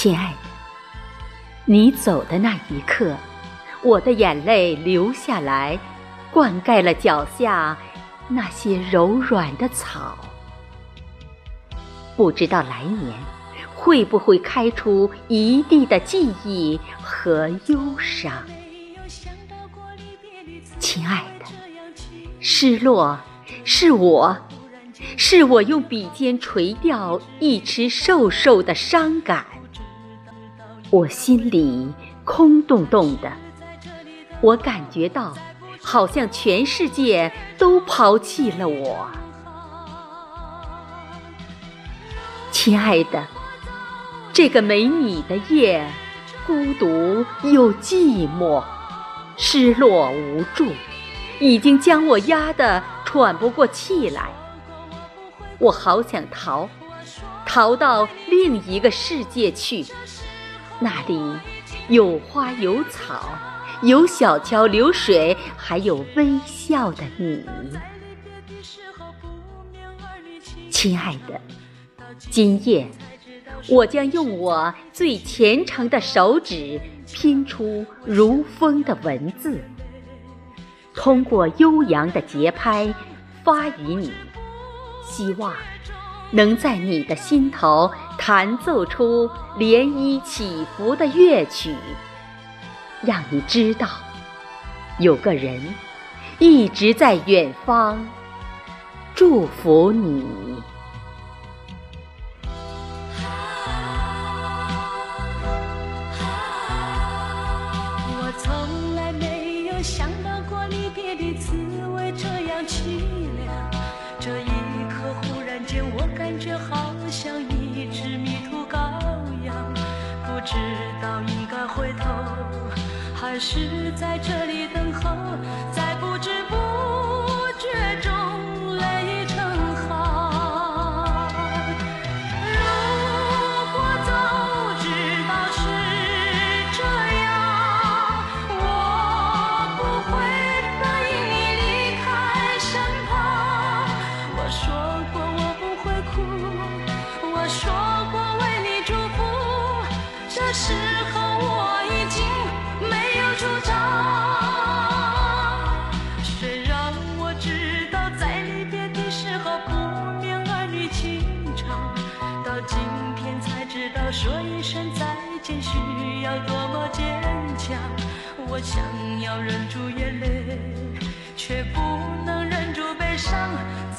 亲爱的，你走的那一刻，我的眼泪流下来，灌溉了脚下那些柔软的草。不知道来年会不会开出一地的记忆和忧伤。亲爱的，失落是我，是我用笔尖垂掉一池瘦瘦的伤感。我心里空洞洞的，我感觉到，好像全世界都抛弃了我。亲爱的，这个没你的夜，孤独又寂寞，失落无助，已经将我压得喘不过气来。我好想逃，逃到另一个世界去。那里有花有草，有小桥流水，还有微笑的你，亲爱的。今夜，我将用我最虔诚的手指拼出如风的文字，通过悠扬的节拍发于你，希望。能在你的心头弹奏出涟漪起伏的乐曲，让你知道，有个人一直在远方祝福你。我从来没有想到过离别的滋味这样凄知道应该回头，还是在这里等候，时候我已经没有主张，谁让我知道在离别的时候不免儿女情长，到今天才知道说一声再见需要多么坚强。我想要忍住眼泪，却不能忍住悲伤。在